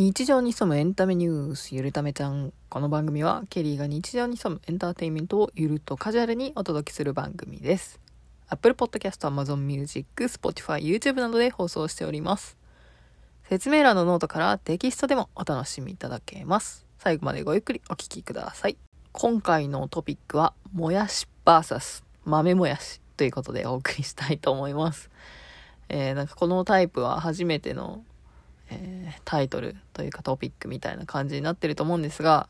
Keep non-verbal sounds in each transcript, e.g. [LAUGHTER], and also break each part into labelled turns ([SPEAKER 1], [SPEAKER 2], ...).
[SPEAKER 1] 日常に潜むエンタメニュースゆるためちゃんこの番組はケリーが日常に潜むエンターテインメントをゆるっとカジュアルにお届けする番組です。Apple Podcast、Amazon Music、Spotify、YouTube などで放送しております。説明欄のノートからテキストでもお楽しみいただけます。最後までごゆっくりお聞きください。今回のトピックはもやし VS 豆もやしということでお送りしたいと思います。えー、なんかこのタイプは初めてのえー、タイトルというかトピックみたいな感じになってると思うんですが、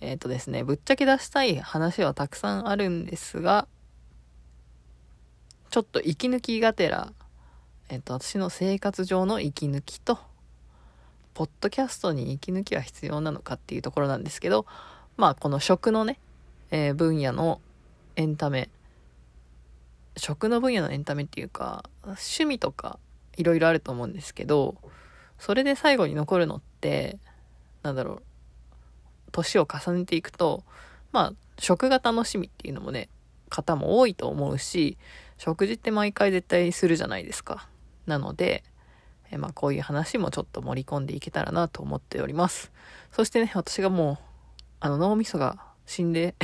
[SPEAKER 1] えっ、ー、とですね、ぶっちゃけ出したい話はたくさんあるんですが、ちょっと息抜きがてら、えっ、ー、と、私の生活上の息抜きと、ポッドキャストに息抜きは必要なのかっていうところなんですけど、まあ、この食のね、えー、分野のエンタメ、食の分野のエンタメっていうか、趣味とかいろいろあると思うんですけど、それで最後に残るのって、なんだろう、年を重ねていくと、まあ、食が楽しみっていうのもね、方も多いと思うし、食事って毎回絶対するじゃないですか。なので、えまあ、こういう話もちょっと盛り込んでいけたらなと思っております。そしてね、私がもう、あの、脳みそが死んで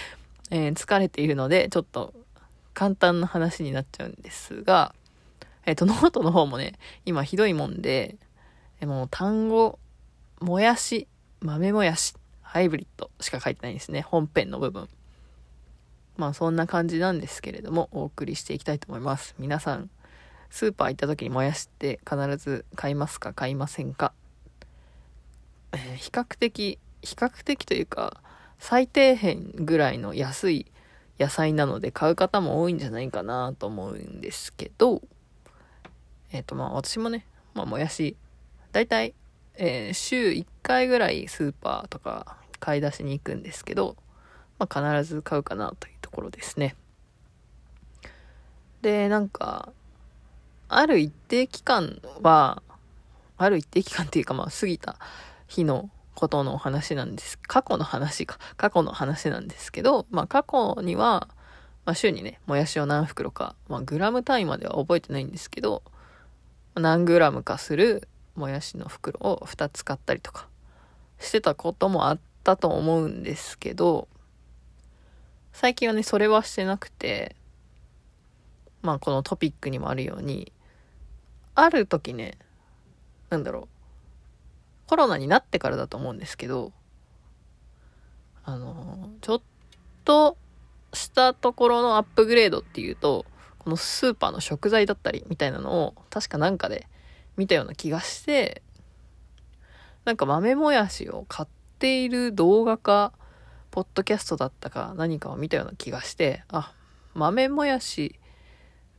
[SPEAKER 1] [LAUGHS] えー、疲れているので、ちょっと簡単な話になっちゃうんですが、えっ、と、ノートの方もね、今ひどいもんで、でも単語、もやし、豆もやし、ハイブリッドしか書いてないんですね。本編の部分。まあそんな感じなんですけれども、お送りしていきたいと思います。皆さん、スーパー行った時にもやしって必ず買いますか買いませんか、えー、比較的、比較的というか、最低限ぐらいの安い野菜なので買う方も多いんじゃないかなと思うんですけど、えっ、ー、とまあ私もね、まあもやし大体、えー、週1回ぐらいスーパーとか買い出しに行くんですけど、まあ、必ず買うかなというところですね。で、なんか、ある一定期間は、ある一定期間っていうかまあ過ぎた日のことの話なんです。過去の話か。過去の話なんですけど、まあ過去には、まあ週にね、もやしを何袋か、まあグラム単位までは覚えてないんですけど、何グラムかするもやしの袋を2つ買ったりとかしてたこともあったと思うんですけど、最近はね、それはしてなくて、まあこのトピックにもあるように、ある時ね、なんだろう、コロナになってからだと思うんですけど、あの、ちょっとしたところのアップグレードっていうと、このスーパーの食材だったりみたいなのを確かなんかで見たような気がして、なんか豆もやしを買っている動画か、ポッドキャストだったか何かを見たような気がして、あ、豆もやし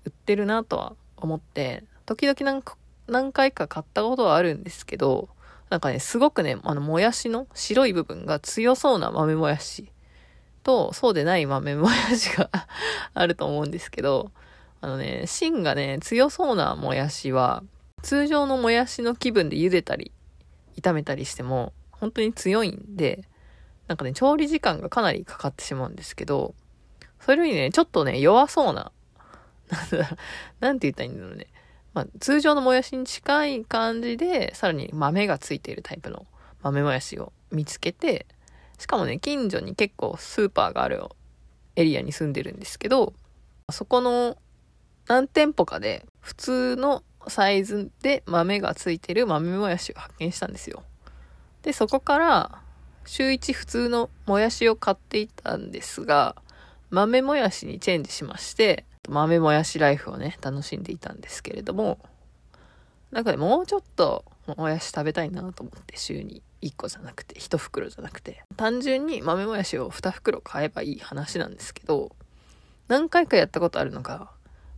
[SPEAKER 1] 売ってるなとは思って、時々なんか何回か買ったことはあるんですけど、なんかね、すごくね、あの、もやしの白い部分が強そうな豆もやしと、そうでない豆もやしが [LAUGHS] あると思うんですけど、あのね、芯がね、強そうなもやしは、通常のもやしの気分で茹でたり、炒めたりしても、本当に強いんで、なんかね、調理時間がかなりかかってしまうんですけど、それよりね、ちょっとね、弱そうな、[LAUGHS] なんだろう、なんて言ったらいいんだろうね。まあ、通常のもやしに近い感じで、さらに豆がついているタイプの豆もやしを見つけて、しかもね、近所に結構スーパーがあるエリアに住んでるんですけど、そこの何店舗かで普通のサイズで豆がついてる豆もやしを発見したんですよ。で、そこから週1普通のもやしを買っていたんですが、豆もやしにチェンジしまして、豆もやしライフをね、楽しんでいたんですけれども、なんかね、もうちょっともやし食べたいなと思って週に1個じゃなくて、1袋じゃなくて、単純に豆もやしを2袋買えばいい話なんですけど、何回かやったことあるのが、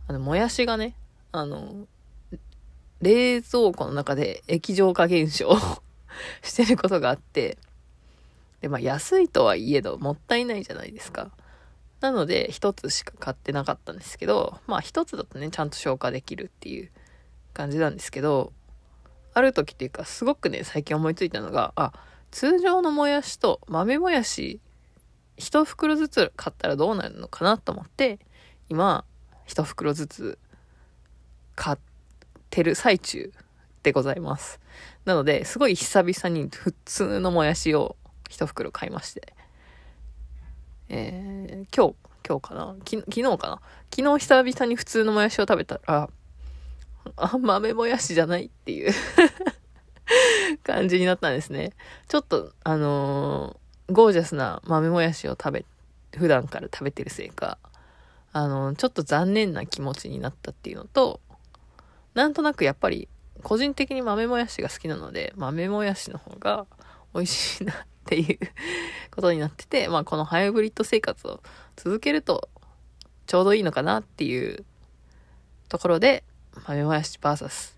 [SPEAKER 1] あの、もやしがね、あの、冷蔵庫の中で液状化現象 [LAUGHS] してることがあって、で、まあ安いとはいえど、もったいないじゃないですか。なので、一つしか買ってなかったんですけど、まあ一つだとね、ちゃんと消化できるっていう感じなんですけど、ある時っていうか、すごくね、最近思いついたのが、あ、通常のもやしと豆もやし、一袋ずつ買ったらどうなるのかなと思って、今、一袋ずつ買っててる最中でございます。なので、すごい久々に普通のもやしを一袋買いまして。えー、今日、今日かな？昨日かな？昨日久々に普通のもやしを食べたら、あ、豆もやしじゃないっていう [LAUGHS] 感じになったんですね。ちょっと、あのー、ゴージャスな豆もやしを食べ、普段から食べてるせいか、あのー、ちょっと残念な気持ちになったっていうのと、なんとなくやっぱり、個人的に豆もやしが好きなので、豆もやしの方が美味しいなっていうことになってて、[LAUGHS] まあこのハイブリッド生活を続けるとちょうどいいのかなっていうところで、豆もやし VS、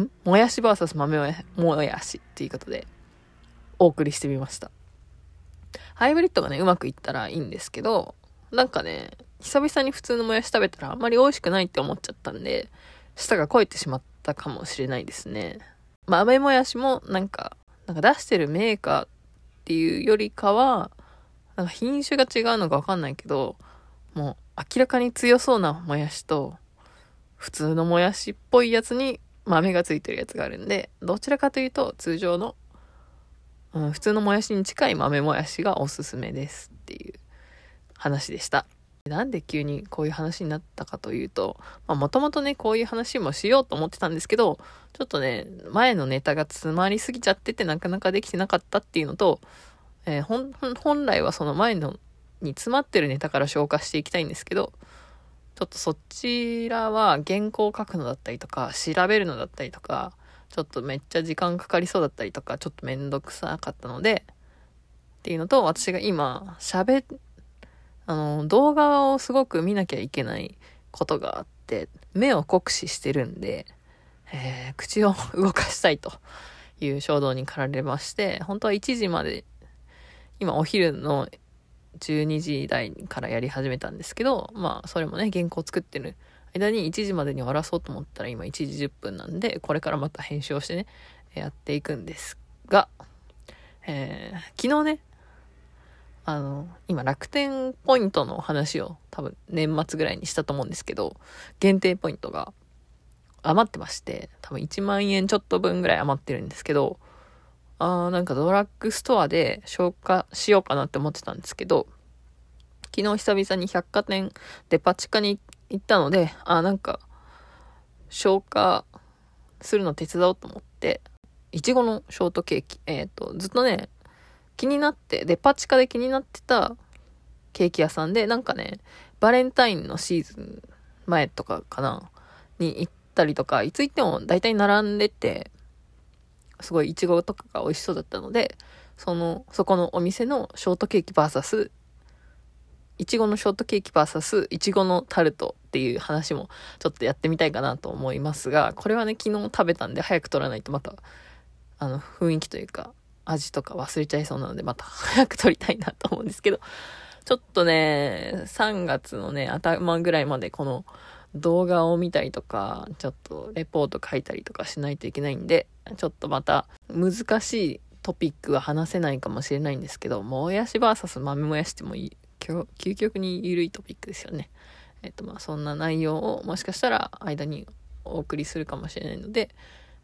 [SPEAKER 1] ん？もやし VS 豆もやもやしっていうことでお送りしてみました。ハイブリッドがね、うまくいったらいいんですけど、なんかね、久々に普通のもやし食べたらあんまり美味しくないって思っちゃったんで、舌が肥えてしまったかもしれないですね。まあ、豆もやしもなんか、なんか出してるメーカーっていうよりかは、なんか品種が違うのかわかんないけど、もう明らかに強そうなもやしと、普通のもやしっぽいやつに豆がついてるやつがあるんで、どちらかというと通常の、うん、普通のもやしに近い豆もやしがおすすめですっていう話でした。なんで急にこういう話になったかというと、まあもともとね、こういう話もしようと思ってたんですけど、ちょっとね、前のネタが詰まりすぎちゃっててなかなかできてなかったっていうのと、えー、本、本来はその前のに詰まってるネタから消化していきたいんですけど、ちょっとそちらは原稿を書くのだったりとか、調べるのだったりとか、ちょっとめっちゃ時間かかりそうだったりとか、ちょっとめんどくさかったので、っていうのと、私が今、喋あの、動画をすごく見なきゃいけないことがあって、目を酷使してるんで、えー、口を動かしたいという衝動に駆られまして、本当は1時まで、今お昼の12時台からやり始めたんですけど、まあ、それもね、原稿作ってる間に1時までに終わらそうと思ったら今1時10分なんで、これからまた編集をしてね、やっていくんですが、えー、昨日ね、あの、今楽天ポイントの話を多分年末ぐらいにしたと思うんですけど、限定ポイントが余ってまして、多分1万円ちょっと分ぐらい余ってるんですけど、あーなんかドラッグストアで消化しようかなって思ってたんですけど、昨日久々に百貨店デパ地下に行ったので、あなんか消化するの手伝おうと思って、いちごのショートケーキ、えっ、ー、と、ずっとね、気になって、デパ地下で気になってたケーキ屋さんで、なんかね、バレンタインのシーズン前とかかな、に行ったりとか、いつ行っても大体並んでて、すごいイチゴとかが美味しそうだったので、その、そこのお店のショートケーキ VS、いちごのショートケーキ VS いちごのタルトっていう話もちょっとやってみたいかなと思いますが、これはね、昨日食べたんで早く取らないとまた、あの、雰囲気というか、味とか忘れちゃいそうなので、また早く撮りたいなと思うんですけど、ちょっとね、3月のね、頭ぐらいまでこの動画を見たりとか、ちょっとレポート書いたりとかしないといけないんで、ちょっとまた難しいトピックは話せないかもしれないんですけど、もやし VS 豆もやしってもいい、究極に緩いトピックですよね。えっとまあそんな内容をもしかしたら間にお送りするかもしれないので、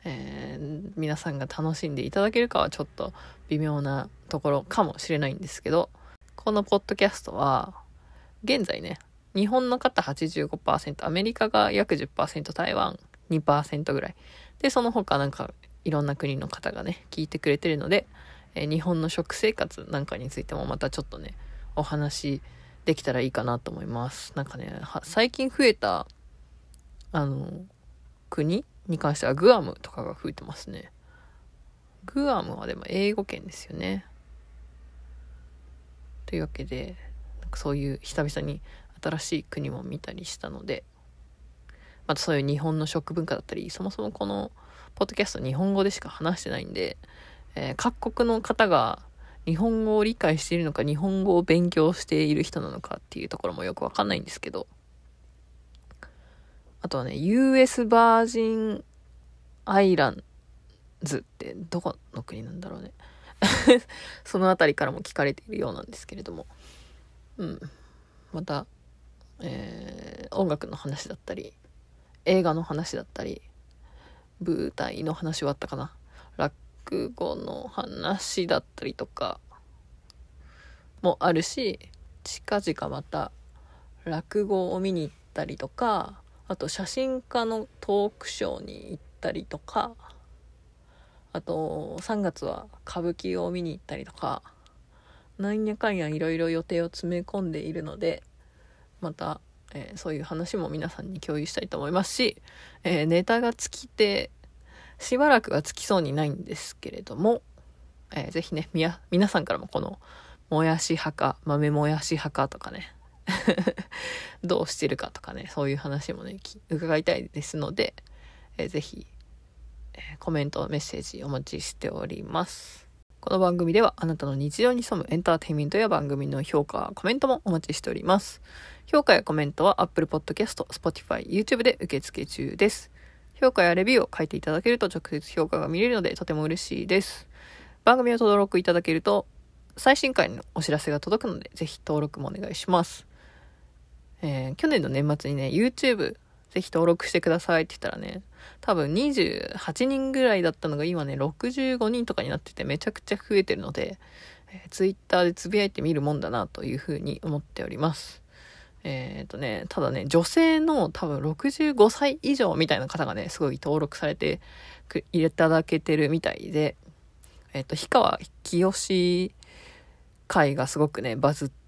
[SPEAKER 1] えー、皆さんが楽しんでいただけるかはちょっと微妙なところかもしれないんですけど、このポッドキャストは、現在ね、日本の方85%、アメリカが約10%、台湾2%ぐらい。で、その他なんかいろんな国の方がね、聞いてくれてるので、えー、日本の食生活なんかについてもまたちょっとね、お話できたらいいかなと思います。なんかね、最近増えた、あの、国に関してはグアムとかが増えてますね。グアムはでも英語圏ですよね。というわけで、なんかそういう久々に新しい国も見たりしたので、またそういう日本の食文化だったり、そもそもこのポッドキャスト日本語でしか話してないんで、えー、各国の方が日本語を理解しているのか、日本語を勉強している人なのかっていうところもよくわかんないんですけど、あとはね、US バージンアイランズってどこの国なんだろうね。[LAUGHS] その辺りからも聞かれているようなんですけれども。うん。また、えー、音楽の話だったり、映画の話だったり、舞台の話はあったかな。落語の話だったりとかもあるし、近々また落語を見に行ったりとか、あと写真家のトークショーに行ったりとか、あと3月は歌舞伎を見に行ったりとか、なんやかんやいろいろ予定を詰め込んでいるので、また、えー、そういう話も皆さんに共有したいと思いますし、えー、ネタが尽きて、しばらくは尽きそうにないんですけれども、えー、ぜひね、みや、皆さんからもこの、もやし派か、豆もやし派かとかね、[LAUGHS] どうしてるかとかね、そういう話もね、伺いたいですので、えー、ぜひ、えー、コメント、メッセージお待ちしております。この番組ではあなたの日常に潜むエンターテインメントや番組の評価、コメントもお待ちしております。評価やコメントは Apple Podcast、Spotify、YouTube で受付中です。評価やレビューを書いていただけると直接評価が見れるのでとても嬉しいです。番組を登録いただけると最新回のお知らせが届くのでぜひ登録もお願いします。えー、去年の年末にね、YouTube ぜひ登録してくださいって言ったらね、多分28人ぐらいだったのが今ね、65人とかになっててめちゃくちゃ増えてるので、えー、Twitter でつぶやいてみるもんだなというふうに思っております。えっ、ー、とね、ただね、女性の多分65歳以上みたいな方がね、すごい登録されていただけてるみたいで、えっ、ー、と、氷川きよし会がすごくね、バズって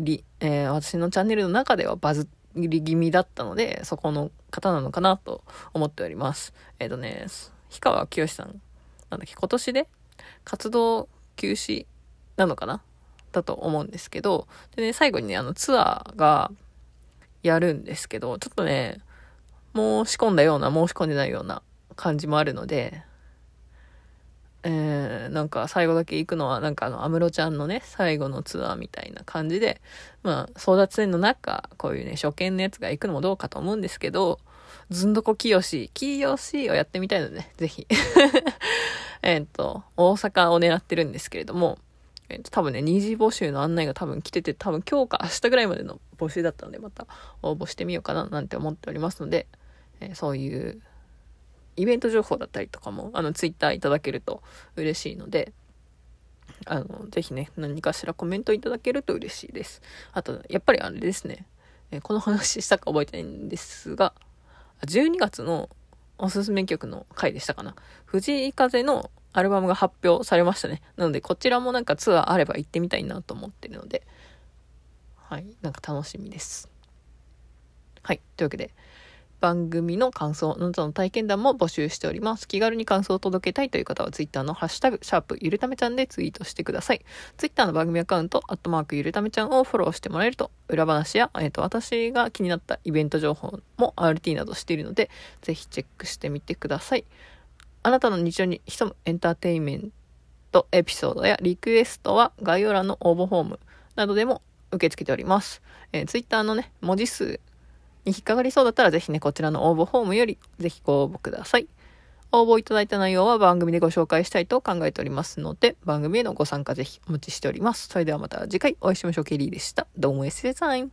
[SPEAKER 1] り、えー、私のチャンネルの中ではバズり気味だったので、そこの方なのかなと思っております。えっ、ー、とね、氷川きよしさん、なんだっけ、今年で活動休止なのかな？だと思うんですけど、でね、最後にね、あのツアーがやるんですけど、ちょっとね、申し込んだような、申し込んでないような感じもあるので、えー、なんか最後だけ行くのは、なんかあの、安室ちゃんのね、最後のツアーみたいな感じで、まあ、争奪戦の中、こういうね、初見のやつが行くのもどうかと思うんですけど、ずんどこきよし、きよしをやってみたいので、ね、ぜひ。[LAUGHS] えっと、大阪を狙ってるんですけれども、えー、と、多分ね、二次募集の案内が多分来てて、多分今日か明日ぐらいまでの募集だったので、また応募してみようかななんて思っておりますので、えー、そういうイベント情報だったりとかも、あの、ツイッターいただけると嬉しいので、あの、ぜひね、何かしらコメントいただけると嬉しいです。あと、やっぱりあれですね、えこの話したか覚えてないんですが、12月のおすすめ曲の回でしたかな。藤井風のアルバムが発表されましたね。なので、こちらもなんかツアーあれば行ってみたいなと思ってるので、はい、なんか楽しみです。はい、というわけで、番組の感想、あなたの体験談も募集しております。気軽に感想を届けたいという方は Twitter のハッシュタグ、シャープゆるためちゃんでツイートしてください。Twitter の番組アカウント、アットマークゆるためちゃんをフォローしてもらえると、裏話や、えっ、ー、と、私が気になったイベント情報も RT などしているので、ぜひチェックしてみてください。あなたの日常に潜むエンターテインメントエピソードやリクエストは概要欄の応募フォームなどでも受け付けております。えー、Twitter のね、文字数に引っかかりそうだったら、ぜひね、こちらの応募フォームより、ぜひご応募ください。応募いただいた内容は番組でご紹介したいと考えておりますので、番組へのご参加ぜひお待ちしております。それではまた次回お会いしましょう。ケリーでした。どうもエッセイサイン。